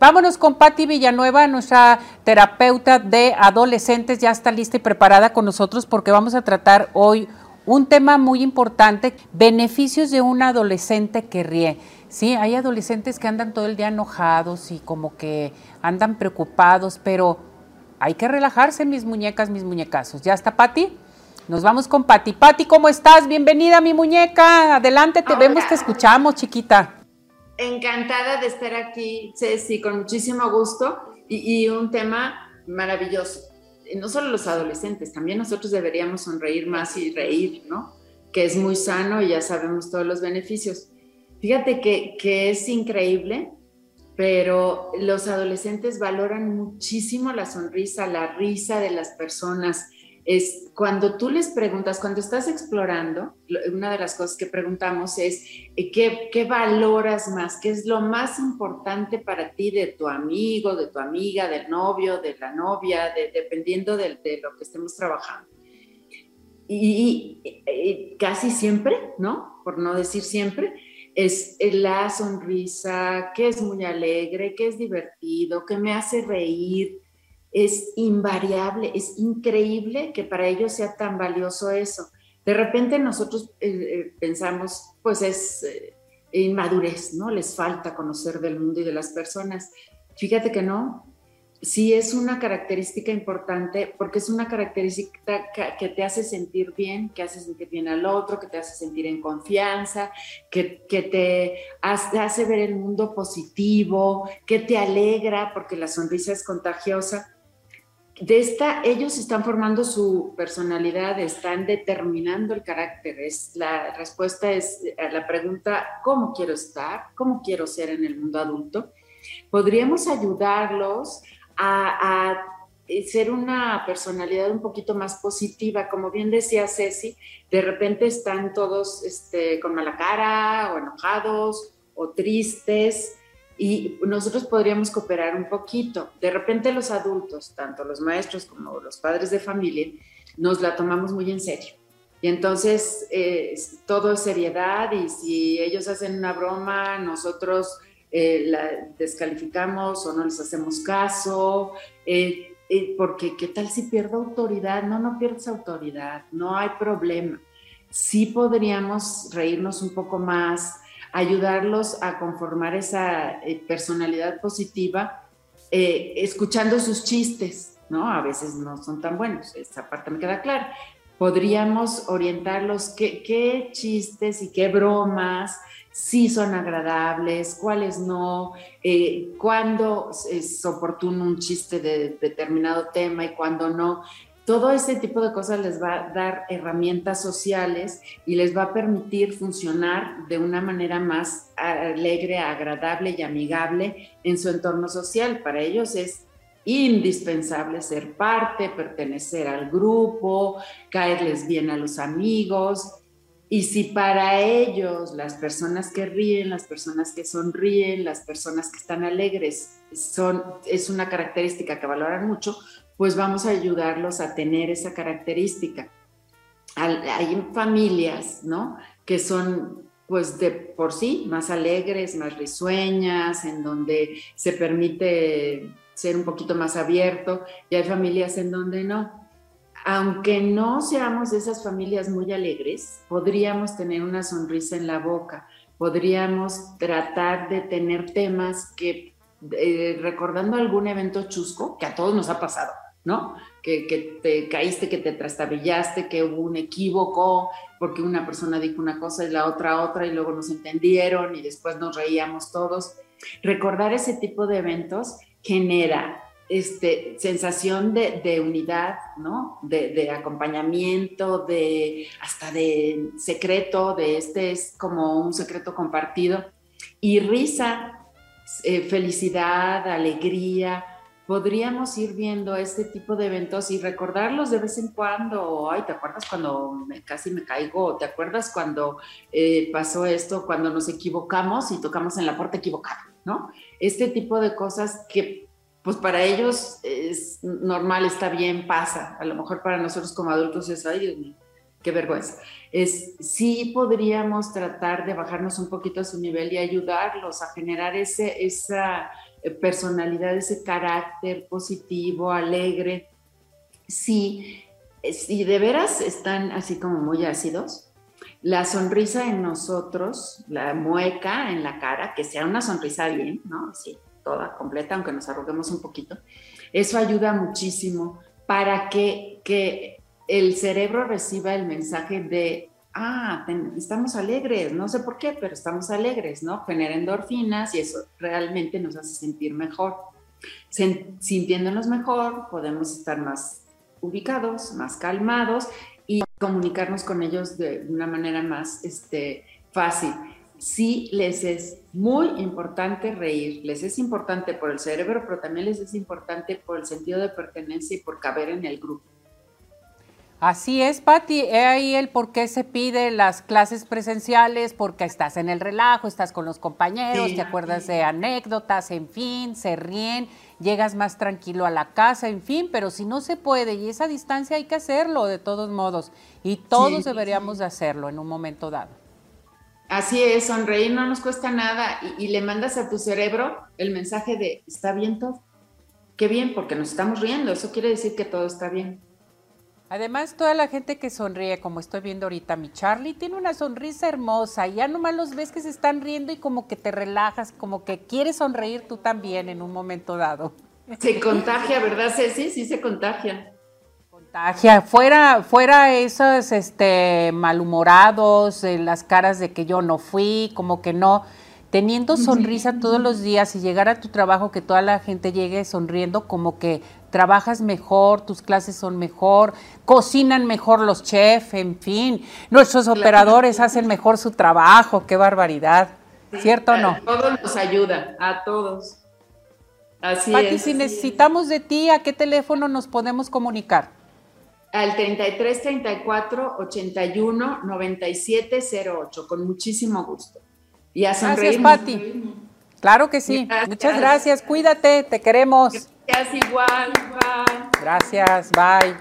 Vámonos con Patti Villanueva, nuestra terapeuta de adolescentes, ya está lista y preparada con nosotros porque vamos a tratar hoy un tema muy importante, beneficios de un adolescente que ríe. Sí, hay adolescentes que andan todo el día enojados y como que andan preocupados, pero hay que relajarse, mis muñecas, mis muñecazos. ¿Ya está Patti? Nos vamos con Patti. Patti, ¿cómo estás? Bienvenida, mi muñeca. Adelante, te vemos, te escuchamos, chiquita. Encantada de estar aquí, Ceci, con muchísimo gusto y, un tema maravilloso. No solo los adolescentes, también nosotros deberíamos sonreír más y reír, ¿no? Que es muy sano y ya sabemos todos los beneficios. Fíjate que, es increíble, pero los adolescentes valoran muchísimo la sonrisa, la risa de las personas es cuando tú les preguntas, cuando estás explorando, una de las cosas que preguntamos es, eh, ¿qué, valoras más? ¿Qué es lo más importante para ti de tu amigo, de tu amiga, del novio, de la novia, dependiendo de, lo que estemos trabajando? Y, casi siempre, ¿no? Por no decir siempre, es la sonrisa, que es muy alegre, que es divertido, que me hace reír, es invariable, es increíble que para ellos sea tan valioso eso. De repente nosotros eh, eh, pensamos, pues es eh, inmadurez, ¿no? Les falta conocer del mundo y de las personas. Fíjate que no, sí es una característica importante porque es una característica que te hace sentir bien, que hace sentir bien al otro, que te hace sentir en confianza, que, que te hace ver el mundo positivo, que te alegra porque la sonrisa es contagiosa de esta, ellos están formando su personalidad, están determinando el carácter. Es, la respuesta es a la pregunta, ¿cómo quiero estar? ¿Cómo quiero ser en el mundo adulto? Podríamos ayudarlos a, ser una personalidad un poquito más positiva. Como bien decía Ceci, de repente están todos este, con mala cara o enojados o tristes y nosotros podríamos cooperar un poquito. De repente los adultos, tanto los maestros como los padres de familia, nos la tomamos muy en serio. Y entonces eh, todo es seriedad y si ellos hacen una broma, nosotros eh, la descalificamos o no les hacemos caso, eh, porque ¿qué tal si pierdo autoridad? No, no pierdes autoridad, no hay problema. Sí podríamos reírnos un poco más, ayudarlos a conformar esa eh, personalidad positiva, eh, escuchando sus chistes, ¿no? A veces no son tan buenos, esa parte me queda clara. Podríamos orientarlos qué, qué chistes y qué bromas sí son agradables, cuáles no, eh, cuándo es oportuno un chiste de determinado tema y cuándo no todo ese tipo de cosas les va a dar herramientas sociales y les va a permitir funcionar de una manera más alegre, agradable y amigable en su entorno social. Para ellos es indispensable ser parte, pertenecer al grupo, caerles bien a los amigos. Y si para ellos las personas que ríen, las personas que sonríen, las personas que están alegres son, es una característica que valoran mucho, pues vamos a ayudarlos a tener esa característica. Hay familias, ¿no? Que son pues de por sí más alegres, más risueñas, en donde se permite ser un poquito más abierto y hay familias en donde no. Aunque no seamos de esas familias muy alegres, podríamos tener una sonrisa en la boca, podríamos tratar de tener temas que, eh, recordando algún evento chusco, que a todos nos ha pasado, ¿no? Que, te caíste, que te trastabillaste, que hubo un equívoco, porque una persona dijo una cosa y la otra otra, y luego nos entendieron y después nos reíamos todos. Recordar ese tipo de eventos genera este, sensación de, unidad, ¿no? De, acompañamiento, de hasta de secreto, de este es como un secreto compartido, y risa, eh, felicidad, alegría, podríamos ir viendo este tipo de eventos y recordarlos de vez en cuando. Ay, ¿te acuerdas cuando casi me caigo? ¿Te acuerdas cuando eh, pasó esto, cuando nos equivocamos y tocamos en la puerta equivocada? ¿No? Este tipo de cosas que pues para ellos es normal, está bien, pasa. A lo mejor para nosotros como adultos es, ay Dios mío, qué vergüenza. Es, sí podríamos tratar de bajarnos un poquito a su nivel y ayudarlos a generar ese, esa personalidad, ese carácter positivo, alegre. Si, si de veras están así como muy ácidos, la sonrisa en nosotros, la mueca en la cara, que sea una sonrisa bien, ¿no? Sí, toda completa, aunque nos arruguemos un poquito, eso ayuda muchísimo para que, que el cerebro reciba el mensaje de, ah, estamos alegres, no sé por qué, pero estamos alegres, ¿no? Genera endorfinas y eso realmente nos hace sentir mejor. Sintiéndonos mejor, podemos estar más ubicados, más calmados y comunicarnos con ellos de una manera más este, fácil. Sí les es muy importante reír, les es importante por el cerebro, pero también les es importante por el sentido de pertenencia y por caber en el grupo. Así es, Patti. He ahí el por qué se pide las clases presenciales, porque estás en el relajo, estás con los compañeros, te acuerdas de anécdotas, en fin, se ríen, llegas más tranquilo a la casa, en fin, pero si no se puede y esa distancia hay que hacerlo de todos modos y todos deberíamos de hacerlo en un momento dado. Así es, sonreír no nos cuesta nada y, y le mandas a tu cerebro el mensaje de está bien todo. Qué bien, porque nos estamos riendo, eso quiere decir que todo está bien. Además, toda la gente que sonríe, como estoy viendo ahorita, mi Charlie tiene una sonrisa hermosa. Y ya nomás los ves que se están riendo y como que te relajas, como que quieres sonreír tú también en un momento dado. Se contagia, ¿verdad, Ceci? Sí, se contagia. Contagia. Fuera, fuera esos este, malhumorados, las caras de que yo no fui, como que no teniendo sonrisa todos los días y llegar a tu trabajo, que toda la gente llegue sonriendo, como que trabajas mejor, tus clases son mejor, cocinan mejor los chefs, en fin, nuestros operadores hacen mejor su trabajo, qué barbaridad, ¿cierto o no? A todos nos ayuda, a todos. Así Pati, si necesitamos de ti, ¿a qué teléfono nos podemos comunicar? Al 33 34 81 97 08, con muchísimo gusto. Y a Gracias, Pati. Claro que sí. Muchas gracias. Cuídate, te queremos. Gracias igual. Bye. Gracias, bye.